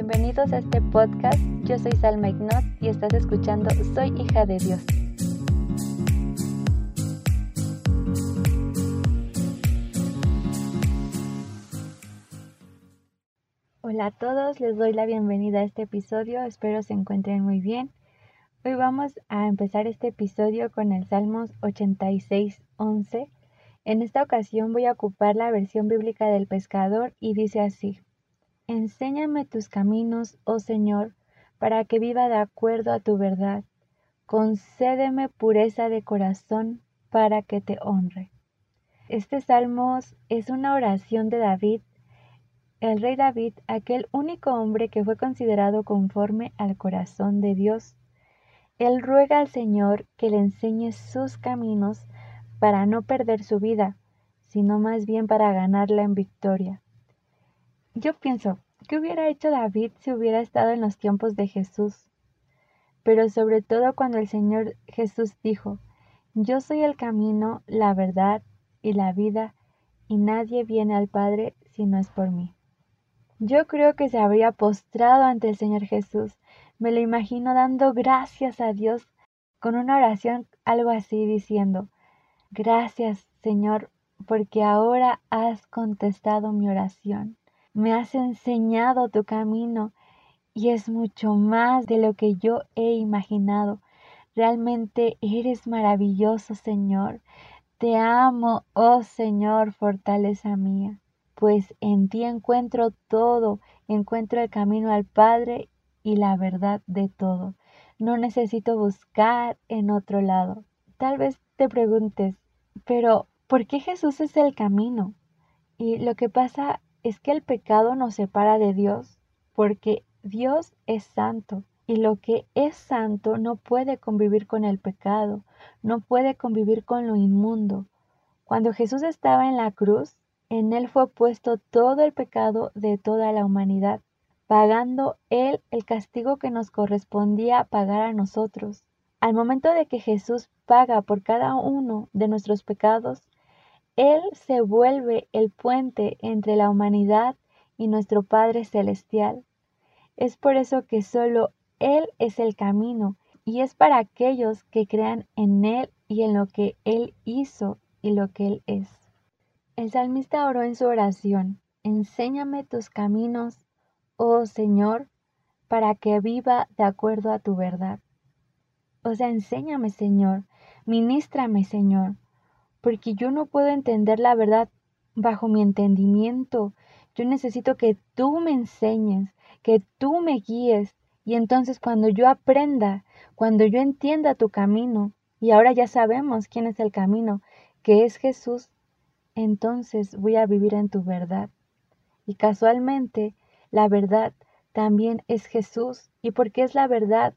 Bienvenidos a este podcast. Yo soy Salma Ignot y estás escuchando Soy hija de Dios. Hola a todos, les doy la bienvenida a este episodio. Espero se encuentren muy bien. Hoy vamos a empezar este episodio con el Salmos 86, 11. En esta ocasión voy a ocupar la versión bíblica del pescador y dice así. Enséñame tus caminos, oh Señor, para que viva de acuerdo a tu verdad. Concédeme pureza de corazón para que te honre. Este salmo es una oración de David, el rey David, aquel único hombre que fue considerado conforme al corazón de Dios. Él ruega al Señor que le enseñe sus caminos para no perder su vida, sino más bien para ganarla en victoria. Yo pienso, ¿qué hubiera hecho David si hubiera estado en los tiempos de Jesús? Pero sobre todo cuando el Señor Jesús dijo, Yo soy el camino, la verdad y la vida, y nadie viene al Padre si no es por mí. Yo creo que se habría postrado ante el Señor Jesús. Me lo imagino dando gracias a Dios con una oración algo así diciendo, Gracias Señor, porque ahora has contestado mi oración me has enseñado tu camino y es mucho más de lo que yo he imaginado. Realmente eres maravilloso, Señor. Te amo, oh Señor, fortaleza mía, pues en ti encuentro todo, encuentro el camino al Padre y la verdad de todo. No necesito buscar en otro lado. Tal vez te preguntes, pero ¿por qué Jesús es el camino? Y lo que pasa es que el pecado nos separa de Dios, porque Dios es santo y lo que es santo no puede convivir con el pecado, no puede convivir con lo inmundo. Cuando Jesús estaba en la cruz, en él fue puesto todo el pecado de toda la humanidad, pagando él el castigo que nos correspondía pagar a nosotros. Al momento de que Jesús paga por cada uno de nuestros pecados, él se vuelve el puente entre la humanidad y nuestro Padre Celestial. Es por eso que solo Él es el camino y es para aquellos que crean en Él y en lo que Él hizo y lo que Él es. El salmista oró en su oración, Enséñame tus caminos, oh Señor, para que viva de acuerdo a tu verdad. O sea, enséñame, Señor, ministrame, Señor, porque yo no puedo entender la verdad bajo mi entendimiento. Yo necesito que tú me enseñes, que tú me guíes. Y entonces cuando yo aprenda, cuando yo entienda tu camino, y ahora ya sabemos quién es el camino, que es Jesús, entonces voy a vivir en tu verdad. Y casualmente, la verdad también es Jesús. ¿Y por qué es la verdad?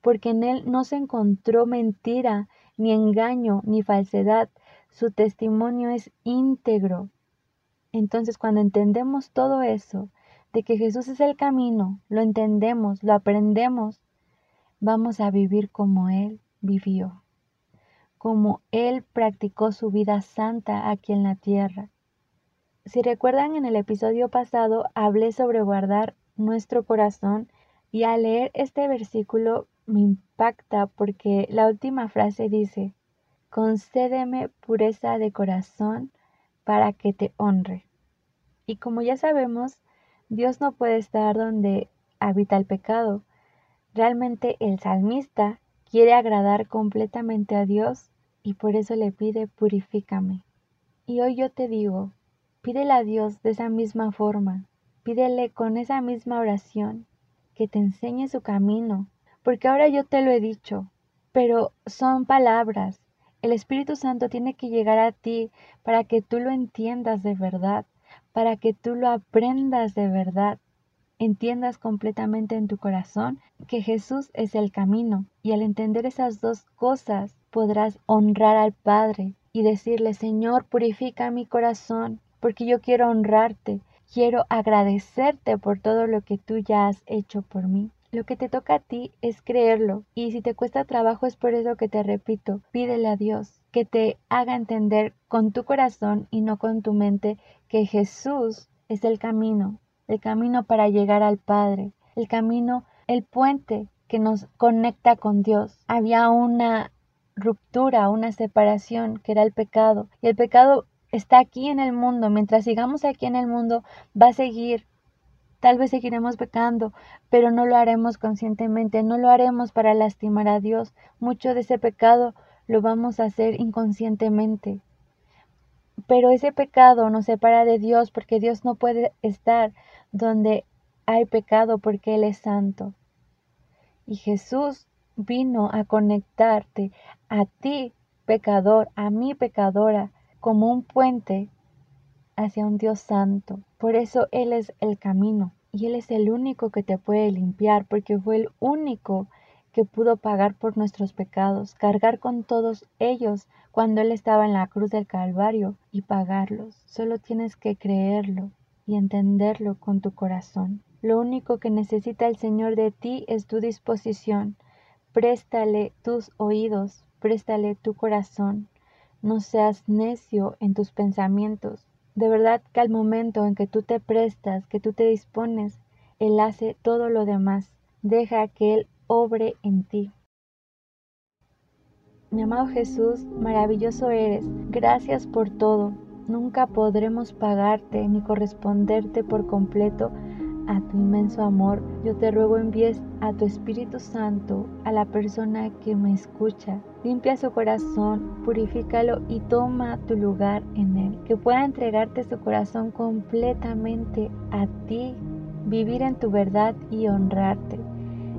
Porque en Él no se encontró mentira, ni engaño, ni falsedad, su testimonio es íntegro. Entonces cuando entendemos todo eso, de que Jesús es el camino, lo entendemos, lo aprendemos, vamos a vivir como Él vivió, como Él practicó su vida santa aquí en la tierra. Si recuerdan en el episodio pasado hablé sobre guardar nuestro corazón y al leer este versículo me impacta porque la última frase dice, concédeme pureza de corazón para que te honre. Y como ya sabemos, Dios no puede estar donde habita el pecado. Realmente el salmista quiere agradar completamente a Dios y por eso le pide purifícame. Y hoy yo te digo, pídele a Dios de esa misma forma, pídele con esa misma oración, que te enseñe su camino, porque ahora yo te lo he dicho, pero son palabras, el Espíritu Santo tiene que llegar a ti para que tú lo entiendas de verdad, para que tú lo aprendas de verdad, entiendas completamente en tu corazón que Jesús es el camino. Y al entender esas dos cosas podrás honrar al Padre y decirle, Señor, purifica mi corazón, porque yo quiero honrarte, quiero agradecerte por todo lo que tú ya has hecho por mí. Lo que te toca a ti es creerlo y si te cuesta trabajo es por eso que te repito, pídele a Dios que te haga entender con tu corazón y no con tu mente que Jesús es el camino, el camino para llegar al Padre, el camino, el puente que nos conecta con Dios. Había una ruptura, una separación que era el pecado. Y el pecado está aquí en el mundo. Mientras sigamos aquí en el mundo, va a seguir. Tal vez seguiremos pecando, pero no lo haremos conscientemente, no lo haremos para lastimar a Dios. Mucho de ese pecado lo vamos a hacer inconscientemente. Pero ese pecado nos separa de Dios porque Dios no puede estar donde hay pecado porque Él es santo. Y Jesús vino a conectarte a ti, pecador, a mi pecadora, como un puente hacia un Dios santo. Por eso Él es el camino y Él es el único que te puede limpiar porque fue el único que pudo pagar por nuestros pecados, cargar con todos ellos cuando Él estaba en la cruz del Calvario y pagarlos. Solo tienes que creerlo y entenderlo con tu corazón. Lo único que necesita el Señor de ti es tu disposición. Préstale tus oídos, préstale tu corazón. No seas necio en tus pensamientos. De verdad que al momento en que tú te prestas, que tú te dispones, Él hace todo lo demás. Deja que Él obre en ti. Mi amado Jesús, maravilloso eres. Gracias por todo. Nunca podremos pagarte ni corresponderte por completo a tu inmenso amor, yo te ruego envíes a tu Espíritu Santo a la persona que me escucha. Limpia su corazón, purifícalo y toma tu lugar en él. Que pueda entregarte su corazón completamente a ti, vivir en tu verdad y honrarte.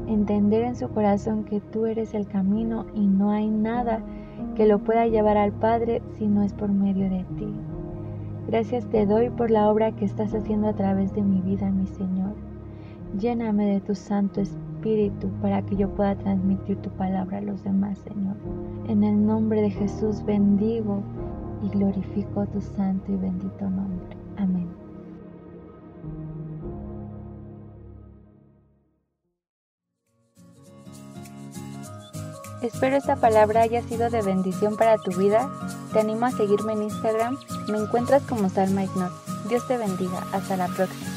Entender en su corazón que tú eres el camino y no hay nada que lo pueda llevar al Padre si no es por medio de ti. Gracias te doy por la obra que estás haciendo a través de mi vida, mi Señor. Lléname de tu Santo Espíritu para que yo pueda transmitir tu palabra a los demás, Señor. En el nombre de Jesús bendigo y glorifico tu santo y bendito nombre. Amén. Espero esta palabra haya sido de bendición para tu vida. Te animo a seguirme en Instagram. Me encuentras como Salma Ignot. Dios te bendiga. Hasta la próxima.